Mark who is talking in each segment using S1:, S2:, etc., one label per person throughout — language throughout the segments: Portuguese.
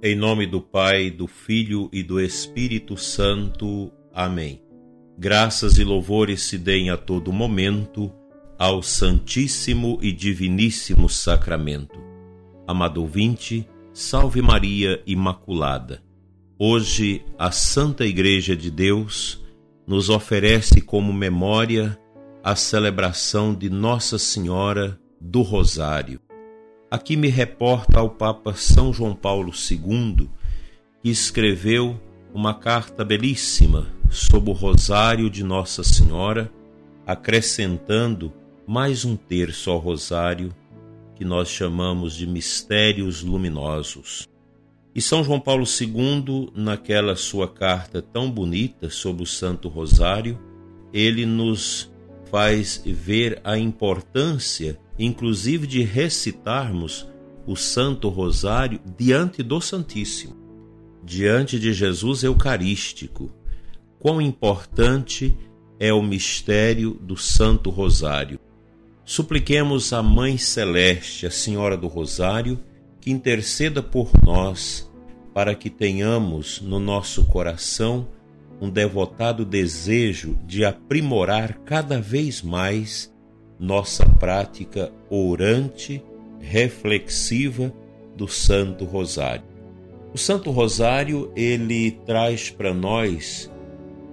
S1: Em nome do Pai, do Filho e do Espírito Santo. Amém. Graças e louvores se deem a todo momento ao Santíssimo e Diviníssimo Sacramento. Amado ouvinte, salve Maria Imaculada. Hoje, a Santa Igreja de Deus nos oferece como memória a celebração de Nossa Senhora do Rosário. Aqui me reporta ao Papa São João Paulo II, que escreveu uma carta belíssima sobre o Rosário de Nossa Senhora, acrescentando mais um terço ao Rosário, que nós chamamos de Mistérios Luminosos. E São João Paulo II, naquela sua carta tão bonita sobre o Santo Rosário, ele nos faz ver a importância inclusive de recitarmos o Santo Rosário diante do Santíssimo, diante de Jesus Eucarístico. Quão importante é o mistério do Santo Rosário. Supliquemos a Mãe Celeste, a Senhora do Rosário, que interceda por nós, para que tenhamos no nosso coração um devotado desejo de aprimorar cada vez mais nossa prática orante, reflexiva do Santo Rosário. O Santo Rosário, ele traz para nós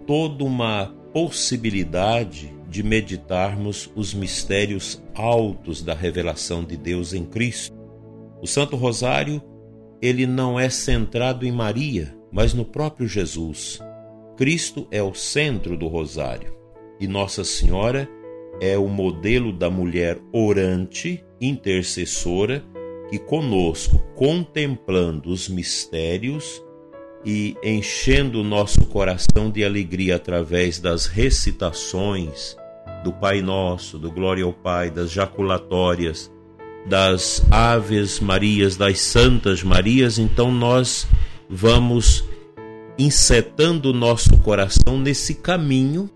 S1: toda uma possibilidade de meditarmos os mistérios altos da revelação de Deus em Cristo. O Santo Rosário, ele não é centrado em Maria, mas no próprio Jesus. Cristo é o centro do rosário e Nossa Senhora é o modelo da mulher orante, intercessora, que conosco, contemplando os mistérios e enchendo o nosso coração de alegria através das recitações do Pai Nosso, do Glória ao Pai, das jaculatórias, das Aves Marias, das Santas Marias, então nós vamos insetando o nosso coração nesse caminho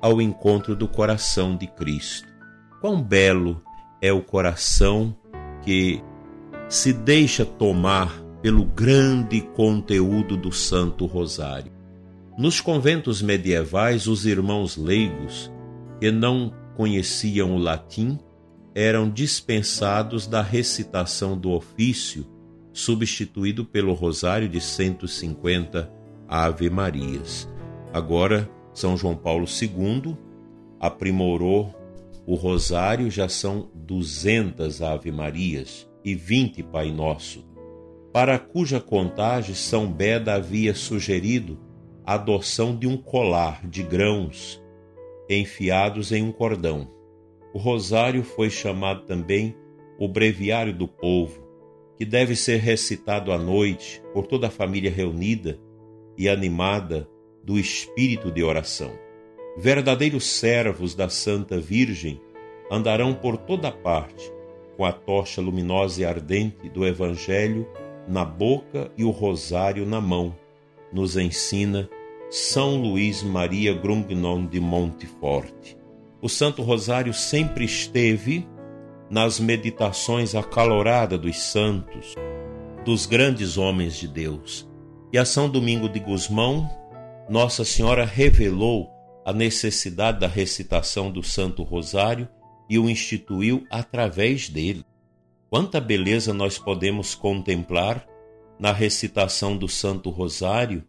S1: ao encontro do coração de Cristo. Quão belo é o coração que se deixa tomar pelo grande conteúdo do Santo Rosário. Nos conventos medievais, os irmãos leigos, que não conheciam o latim, eram dispensados da recitação do ofício, substituído pelo rosário de 150 Ave Marias. Agora, são João Paulo II aprimorou o rosário, já são 200 Ave-Marias e 20 Pai Nosso, para cuja contagem São Beda havia sugerido a adoção de um colar de grãos enfiados em um cordão. O rosário foi chamado também o breviário do povo, que deve ser recitado à noite por toda a família reunida e animada do espírito de oração. Verdadeiros servos da Santa Virgem andarão por toda parte com a tocha luminosa e ardente do Evangelho na boca e o rosário na mão, nos ensina São Luís Maria Grungnon de Monteforte. O Santo Rosário sempre esteve nas meditações acaloradas dos santos, dos grandes homens de Deus. E a São Domingo de Gusmão nossa Senhora revelou a necessidade da recitação do Santo Rosário e o instituiu através dele. Quanta beleza nós podemos contemplar na recitação do Santo Rosário,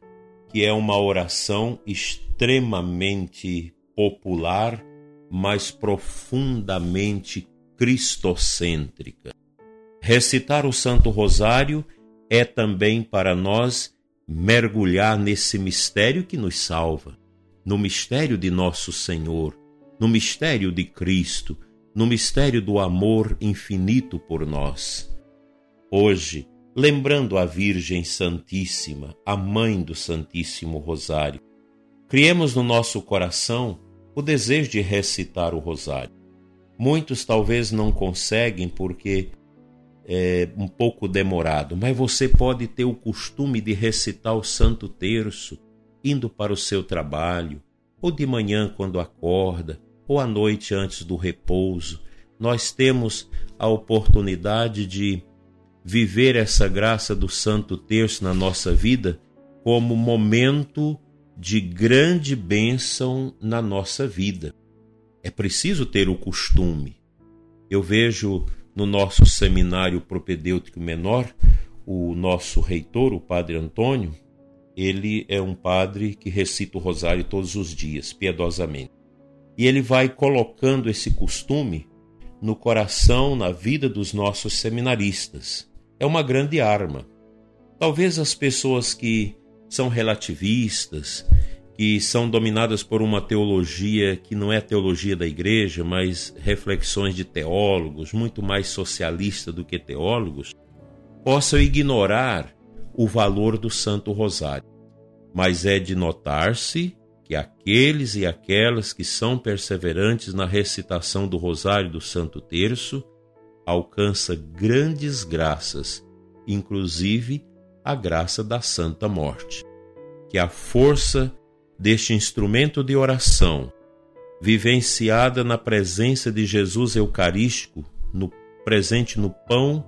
S1: que é uma oração extremamente popular, mas profundamente cristocêntrica. Recitar o Santo Rosário é também para nós mergulhar nesse mistério que nos salva, no mistério de nosso Senhor, no mistério de Cristo, no mistério do amor infinito por nós. Hoje, lembrando a Virgem Santíssima, a Mãe do Santíssimo Rosário, criemos no nosso coração o desejo de recitar o Rosário. Muitos talvez não conseguem porque é, um pouco demorado, mas você pode ter o costume de recitar o Santo Terço indo para o seu trabalho, ou de manhã quando acorda, ou à noite antes do repouso. Nós temos a oportunidade de viver essa graça do Santo Terço na nossa vida como momento de grande bênção na nossa vida. É preciso ter o costume. Eu vejo no nosso seminário propedêutico menor, o nosso reitor, o Padre Antônio, ele é um padre que recita o rosário todos os dias, piedosamente. E ele vai colocando esse costume no coração, na vida dos nossos seminaristas. É uma grande arma. Talvez as pessoas que são relativistas, que são dominadas por uma teologia que não é a teologia da igreja, mas reflexões de teólogos, muito mais socialista do que teólogos, possam ignorar o valor do Santo Rosário. Mas é de notar-se que aqueles e aquelas que são perseverantes na recitação do Rosário do Santo Terço alcança grandes graças, inclusive a graça da Santa Morte. Que a força deste instrumento de oração, vivenciada na presença de Jesus Eucarístico, no presente no pão,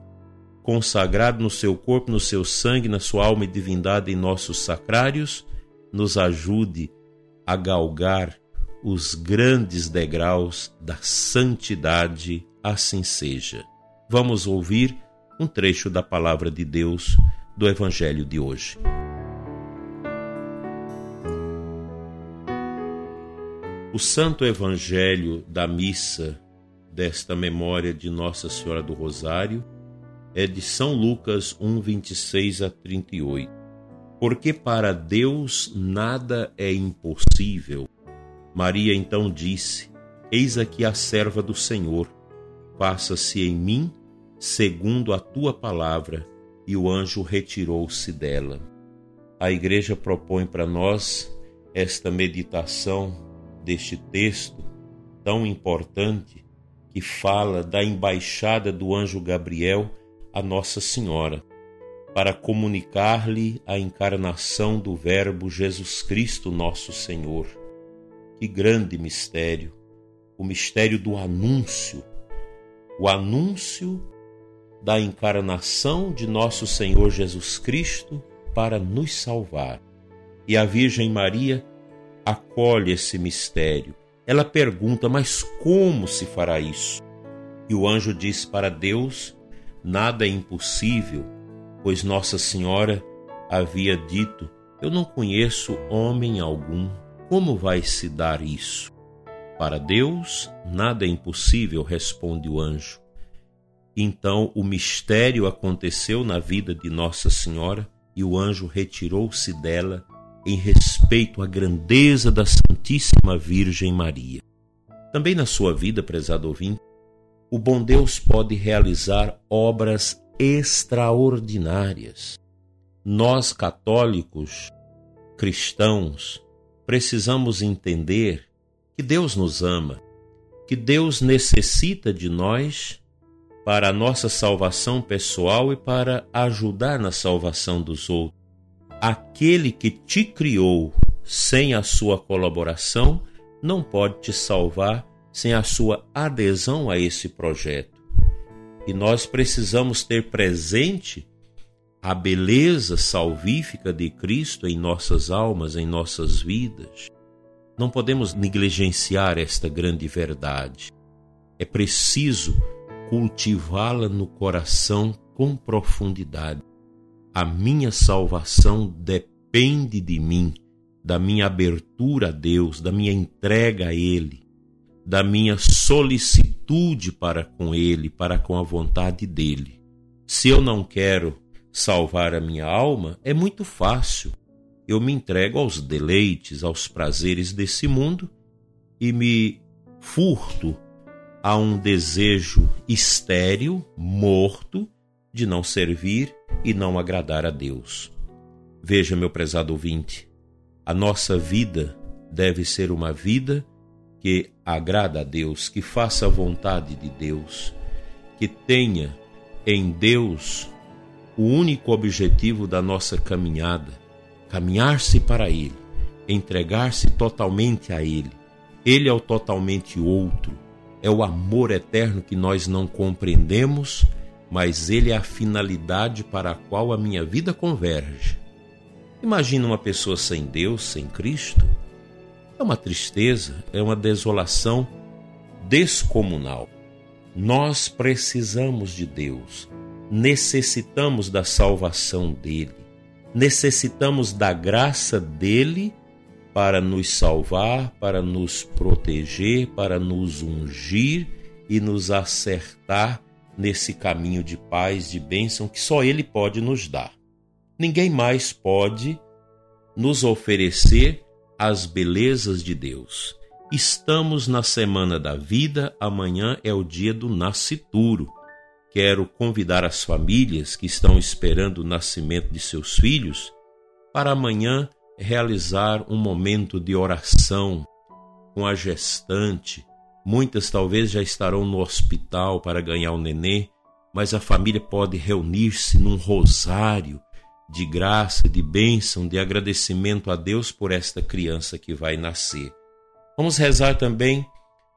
S1: consagrado no seu corpo, no seu sangue, na sua alma e divindade em nossos sacrários, nos ajude a galgar os grandes degraus da santidade, assim seja. Vamos ouvir um trecho da palavra de Deus do Evangelho de hoje. O Santo Evangelho da missa desta memória de Nossa Senhora do Rosário é de São Lucas 1, 26 a 38 porque para Deus nada é impossível. Maria então disse: Eis aqui a serva do Senhor, faça-se em mim segundo a tua palavra. E o anjo retirou-se dela. A igreja propõe para nós esta meditação deste texto tão importante que fala da embaixada do anjo Gabriel a Nossa Senhora para comunicar-lhe a encarnação do Verbo Jesus Cristo, nosso Senhor. Que grande mistério! O mistério do anúncio, o anúncio da encarnação de nosso Senhor Jesus Cristo para nos salvar. E a Virgem Maria acolhe esse mistério. Ela pergunta: Mas como se fará isso? E o anjo diz para Deus: Nada é impossível pois Nossa Senhora havia dito: Eu não conheço homem algum. Como vai se dar isso? Para Deus, nada é impossível, responde o anjo. Então o mistério aconteceu na vida de Nossa Senhora e o anjo retirou-se dela em respeito à grandeza da Santíssima Virgem Maria. Também na sua vida, prezado ouvinte, o bom Deus pode realizar obras extraordinárias. Nós, católicos, cristãos, precisamos entender que Deus nos ama, que Deus necessita de nós para a nossa salvação pessoal e para ajudar na salvação dos outros. Aquele que te criou sem a sua colaboração não pode te salvar sem a sua adesão a esse projeto. E nós precisamos ter presente a beleza salvífica de Cristo em nossas almas, em nossas vidas. Não podemos negligenciar esta grande verdade. É preciso cultivá-la no coração com profundidade. A minha salvação depende de mim, da minha abertura a Deus, da minha entrega a Ele da minha solicitude para com Ele, para com a vontade dele. Se eu não quero salvar a minha alma, é muito fácil. Eu me entrego aos deleites, aos prazeres desse mundo e me furto a um desejo estéril, morto, de não servir e não agradar a Deus. Veja, meu prezado ouvinte, a nossa vida deve ser uma vida que agrada a Deus, que faça a vontade de Deus, que tenha em Deus o único objetivo da nossa caminhada, caminhar-se para Ele, entregar-se totalmente a Ele. Ele é o totalmente outro, é o amor eterno que nós não compreendemos mas ele é a finalidade para a qual a minha vida converge. Imagina uma pessoa sem Deus, sem Cristo. É uma tristeza, é uma desolação descomunal. Nós precisamos de Deus, necessitamos da salvação dele, necessitamos da graça dele para nos salvar, para nos proteger, para nos ungir e nos acertar nesse caminho de paz, de bênção que só Ele pode nos dar. Ninguém mais pode nos oferecer as belezas de Deus. Estamos na semana da vida, amanhã é o dia do nascituro. Quero convidar as famílias que estão esperando o nascimento de seus filhos para amanhã realizar um momento de oração com a gestante. Muitas talvez já estarão no hospital para ganhar o nenê, mas a família pode reunir-se num rosário de graça, de bênção, de agradecimento a Deus por esta criança que vai nascer. Vamos rezar também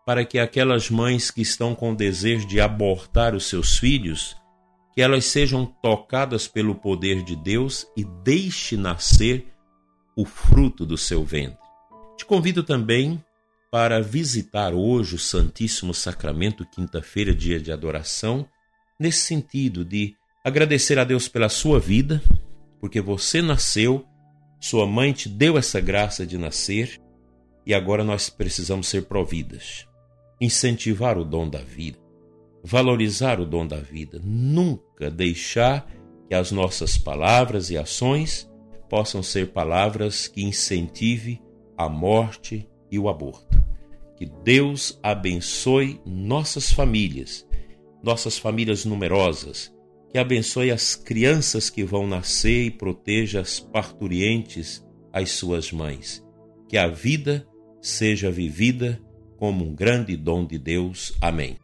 S1: para que aquelas mães que estão com desejo de abortar os seus filhos, que elas sejam tocadas pelo poder de Deus e deixe nascer o fruto do seu ventre. Te convido também para visitar hoje o Santíssimo Sacramento, quinta-feira, dia de adoração, nesse sentido de agradecer a Deus pela sua vida, porque você nasceu, sua mãe te deu essa graça de nascer e agora nós precisamos ser providas. Incentivar o dom da vida, valorizar o dom da vida, nunca deixar que as nossas palavras e ações possam ser palavras que incentive a morte e o aborto. Que Deus abençoe nossas famílias, nossas famílias numerosas, que abençoe as crianças que vão nascer e proteja as parturientes, as suas mães. Que a vida seja vivida como um grande dom de Deus. Amém.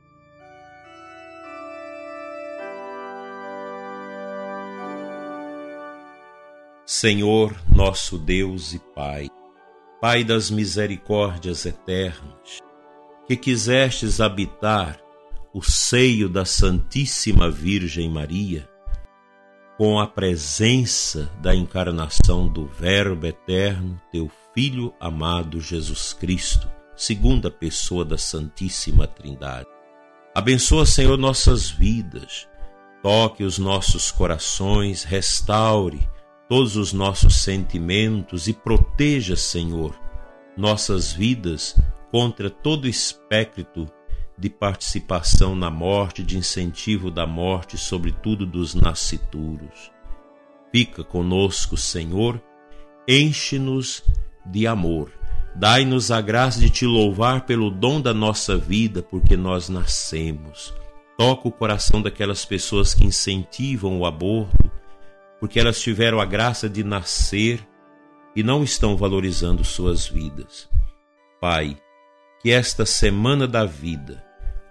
S1: Senhor, nosso Deus e Pai, Pai das misericórdias eternas, que quisestes habitar o seio da Santíssima Virgem Maria, com a presença da encarnação do Verbo eterno, teu Filho amado Jesus Cristo, segunda pessoa da Santíssima Trindade. Abençoa, Senhor, nossas vidas, toque os nossos corações, restaure todos os nossos sentimentos e proteja, Senhor, nossas vidas contra todo espectro de participação na morte, de incentivo da morte, sobretudo dos nascituros. Fica conosco, Senhor, enche-nos de amor. Dai-nos a graça de te louvar pelo dom da nossa vida, porque nós nascemos. Toca o coração daquelas pessoas que incentivam o aborto, porque elas tiveram a graça de nascer e não estão valorizando suas vidas. Pai, que esta semana da vida,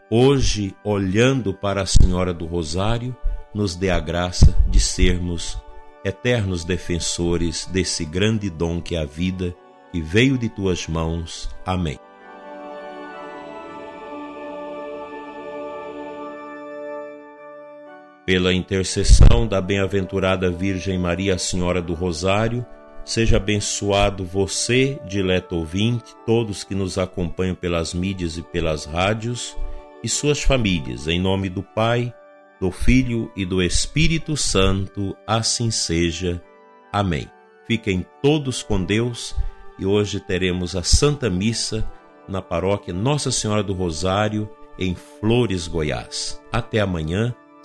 S1: hoje olhando para a Senhora do Rosário, nos dê a graça de sermos eternos defensores desse grande dom que é a vida que veio de tuas mãos. Amém. Pela intercessão da bem-aventurada Virgem Maria, Senhora do Rosário, seja abençoado você, dileto ouvinte, todos que nos acompanham pelas mídias e pelas rádios, e suas famílias, em nome do Pai, do Filho e do Espírito Santo, assim seja. Amém. Fiquem todos com Deus e hoje teremos a Santa Missa na paróquia Nossa Senhora do Rosário, em Flores, Goiás. Até amanhã